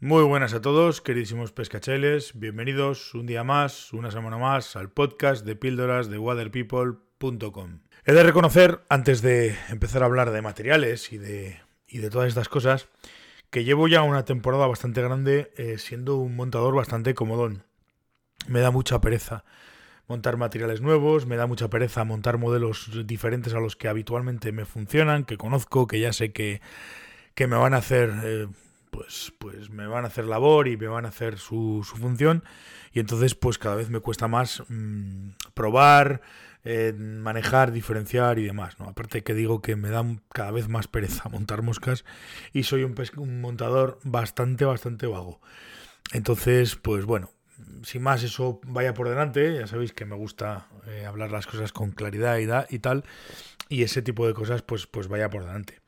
Muy buenas a todos, queridísimos pescacheles. Bienvenidos un día más, una semana más, al podcast de píldoras de waterpeople.com. He de reconocer, antes de empezar a hablar de materiales y de, y de todas estas cosas, que llevo ya una temporada bastante grande eh, siendo un montador bastante comodón. Me da mucha pereza montar materiales nuevos, me da mucha pereza montar modelos diferentes a los que habitualmente me funcionan, que conozco, que ya sé que, que me van a hacer... Eh, pues, pues me van a hacer labor y me van a hacer su, su función y entonces pues cada vez me cuesta más mmm, probar, eh, manejar, diferenciar y demás, ¿no? Aparte que digo que me da cada vez más pereza montar moscas y soy un, un montador bastante, bastante vago. Entonces, pues bueno, sin más eso vaya por delante, ya sabéis que me gusta eh, hablar las cosas con claridad y, da, y, tal, y ese tipo de cosas pues, pues vaya por delante.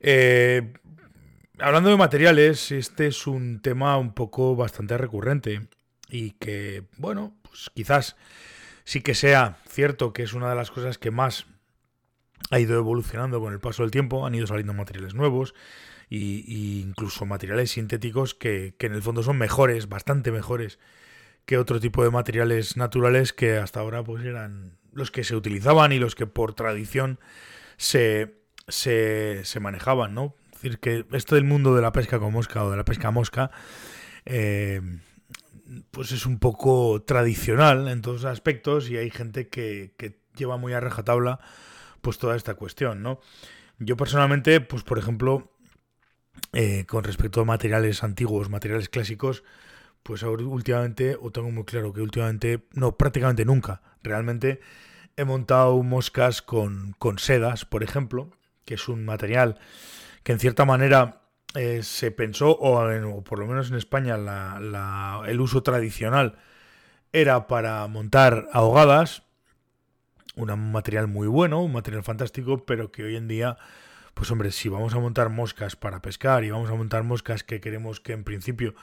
Eh, hablando de materiales, este es un tema un poco bastante recurrente y que, bueno, pues quizás sí que sea cierto que es una de las cosas que más ha ido evolucionando con el paso del tiempo, han ido saliendo materiales nuevos y, incluso materiales sintéticos que, que en el fondo son mejores, bastante mejores que otro tipo de materiales naturales que hasta ahora pues eran los que se utilizaban y los que por tradición se, se, se manejaban, ¿no? Decir, que esto del mundo de la pesca con mosca o de la pesca mosca, eh, pues es un poco tradicional en todos los aspectos y hay gente que, lleva muy a rajatabla pues toda esta cuestión, ¿no? Yo personalmente, pues por ejemplo, eh, con respecto a materiales antiguos, materiales clásicos, pues ahora últimamente, o tengo muy claro que últimamente, no, prácticamente nunca, realmente he montado moscas con sedas, por ejemplo, que es un material que en cierta manera eh, se pensó, o, por lo menos en España, el uso tradicional era para montar ahogadas, un material muy bueno, un material fantástico, pero que hoy en día, pues hombre, si vamos a montar moscas para pescar y vamos a montar moscas que queremos que en principio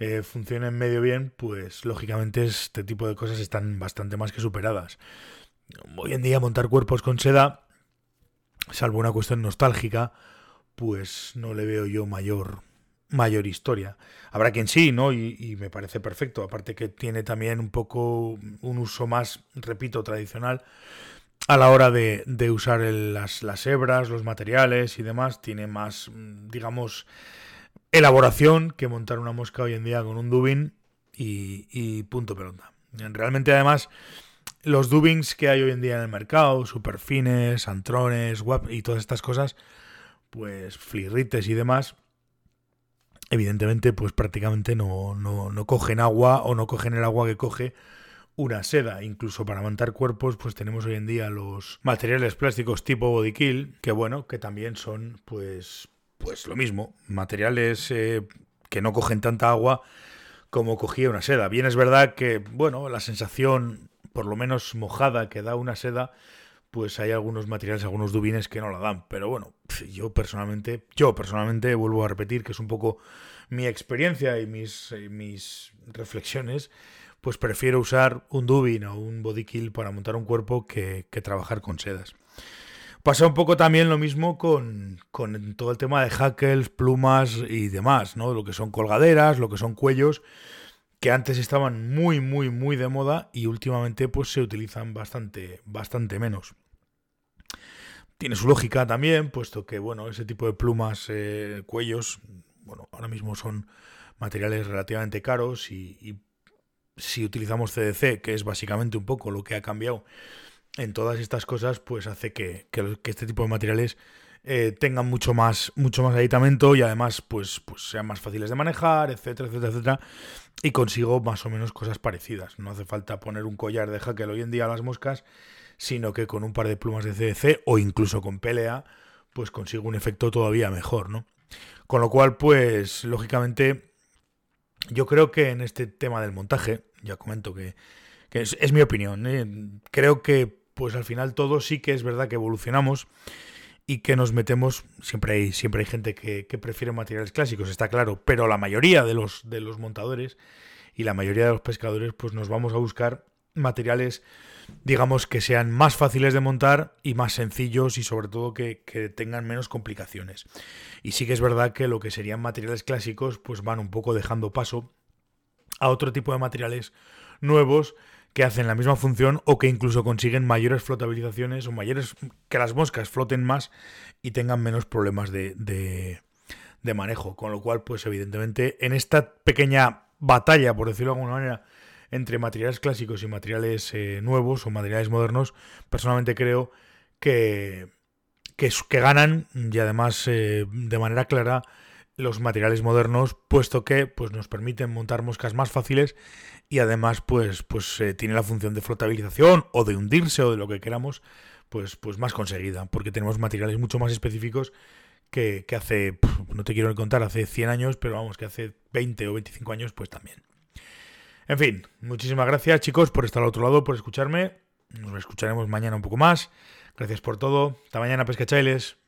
eh, funcionen medio bien, pues lógicamente este tipo de cosas están bastante más que superadas. Hoy en día montar cuerpos con seda, salvo una cuestión nostálgica, pues no le veo yo mayor mayor historia. Habrá quien sí, ¿no? Y, y, me parece perfecto. Aparte que tiene también un poco un uso más, repito, tradicional a la hora de, de usar las, las hebras, los materiales y demás. Tiene más, digamos, elaboración que montar una mosca hoy en día con un dubin y, y punto pelota. Realmente además los dubins que hay hoy en día en el mercado, superfines, antrones, web y todas estas cosas, pues flirrites y demás, evidentemente pues prácticamente no, no, no cogen agua o no cogen el agua que coge una seda. Incluso para montar cuerpos, pues tenemos hoy en día los materiales plásticos tipo body kill, que bueno, que también son pues pues lo mismo, materiales eh, que no cogen tanta agua como cogía una seda. Bien es verdad que, bueno, la sensación, por lo menos mojada, que da una seda, pues hay algunos materiales, algunos dubines que no la dan. Pero bueno, yo personalmente, yo personalmente vuelvo a repetir que es un poco mi experiencia y mis, mis reflexiones, pues prefiero usar un dubin o un body kill para montar un cuerpo que, que trabajar con sedas. Pasa un poco también lo mismo con, con todo el tema de hackles, plumas y demás, ¿no? Lo que son colgaderas, lo que son cuellos, que antes estaban muy, muy, muy de moda y últimamente pues se utilizan bastante, bastante menos. Tiene su lógica también, puesto que, bueno, ese tipo de plumas, eh, cuellos, bueno, ahora mismo son materiales relativamente caros y, si utilizamos CDC, que es básicamente un poco lo que ha cambiado en todas estas cosas, pues hace que, que, que este tipo de materiales eh, tengan mucho más, mucho más aditamento y además pues, pues sean más fáciles de manejar, etcétera, etcétera, etcétera. Y consigo más o menos cosas parecidas. No hace falta poner un collar de jaque hoy en día a las moscas, sino que con un par de plumas de CDC o incluso con PLA, pues consigo un efecto todavía mejor, ¿no? Con lo cual, pues, lógicamente, yo creo que en este tema del montaje, ya comento que, que es, es mi opinión, ¿eh? creo que pues al final todo sí que es verdad que evolucionamos y que nos metemos, siempre hay, siempre hay gente que, que, prefiere materiales clásicos, está claro, pero la mayoría de los, de los montadores y la mayoría de los pescadores pues nos vamos a buscar materiales digamos que sean más fáciles de montar y más sencillos y sobre todo que, que, tengan menos complicaciones. Y sí que es verdad que lo que serían materiales clásicos pues van un poco dejando paso a otro tipo de materiales nuevos que hacen la misma función o que incluso consiguen mayores flotabilizaciones o mayores que las moscas floten más y tengan menos problemas de, de, manejo. Con lo cual, pues evidentemente, en esta pequeña batalla, por decirlo de alguna manera, entre materiales clásicos y materiales eh, nuevos o materiales modernos, personalmente creo que, que, ganan y además eh, de manera clara los materiales modernos, puesto que pues, nos permiten montar moscas más fáciles y además pues, pues eh, tiene la función de flotabilización o de hundirse o de lo que queramos, pues, pues más conseguida, porque tenemos materiales mucho más específicos que, que hace, no te quiero contar, hace 100 años, pero vamos, que hace 20 o 25 años, pues también. En fin, muchísimas gracias chicos por estar al otro lado, por escucharme. Nos escucharemos mañana un poco más. Gracias por todo. Hasta mañana, pescachailes.